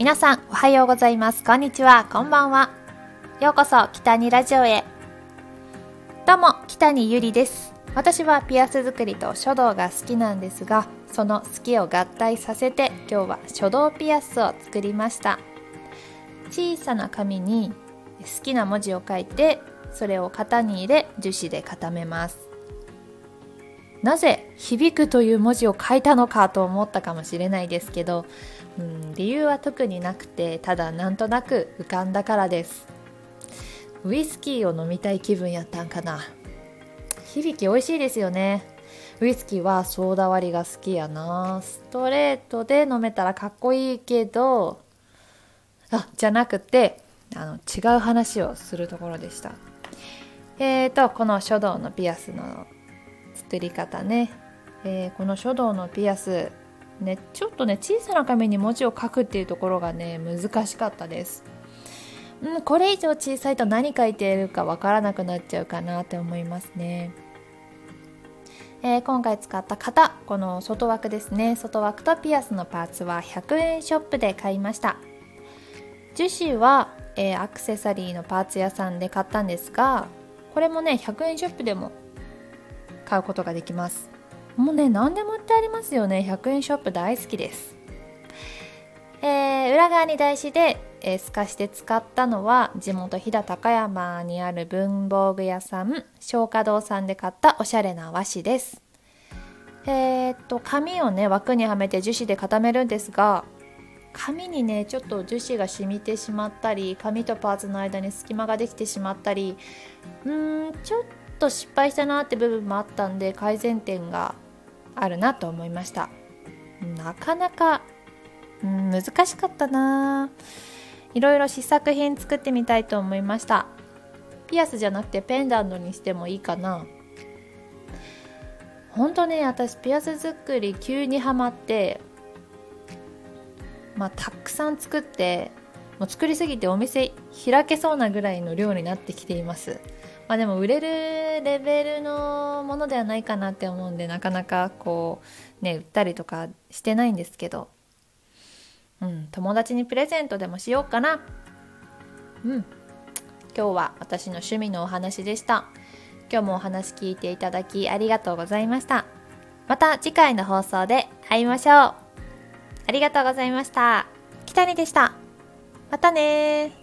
皆さんおはようございます。こんにちは。こんばんは。ようこそ北にラジオへ。どうも北にゆりです。私はピアス作りと書道が好きなんですがその好きを合体させて今日は書道ピアスを作りました。小さな紙に好きな文字を書いてそれを型に入れ樹脂で固めます。なぜ響くという文字を書いたのかと思ったかもしれないですけど、うん、理由は特になくてただなんとなく浮かんだからです。ウイスキーを飲みたい気分やったんかな。響き美味しいですよね。ウイスキーはソーダ割りが好きやな。ストレートで飲めたらかっこいいけどあじゃなくてあの違う話をするところでした。えーとこの書道のピアスの作り方ね、えー、この書道のピアス。ねちょっとね小さな紙に文字を書くっていうところがね難しかったです。うんこれ以上小さいと何書いているかわからなくなっちゃうかなって思いますね。えー、今回使った型。この外枠ですね。外枠とピアスのパーツは100円ショップで買いました。樹脂は、えー、アクセサリーのパーツ屋さんで買ったんですがこれもね100円ショップでも買うことができます。もうね何でも売ってありますよね。100円ショップ大好きです。えー、裏側に台紙で、えー、透かして使ったのは地元飛騨高山にある文房具屋さん松華堂さんで買ったおしゃれな和紙です。えー、っと紙をね枠にはめて樹脂で固めるんですが紙にねちょっと樹脂が染みてしまったり紙とパーツの間に隙間ができてしまったりうーんちょっと失敗したなって部分もあったんで改善点があるなと思いました。なかなか、うん、難しかったな。いろいろ試作品作ってみたいと思いました。ピアスじゃなくてペンダントにしてもいいかな。本当ね私ピアス作り急にはまってまあたくさん作ってもう作りすぎてお店開けそうなぐらいの量になってきています。まあでも売れるレベルのものではないかなって思うんでなかなかこうね売ったりとかしてないんですけど。うん友達にプレゼントでもしようかな。うん。今日は私の趣味のお話でした。今日もお話聞いていただきありがとうございました。また次回の放送で会いましょう。ありがとうございました。北にでした。またね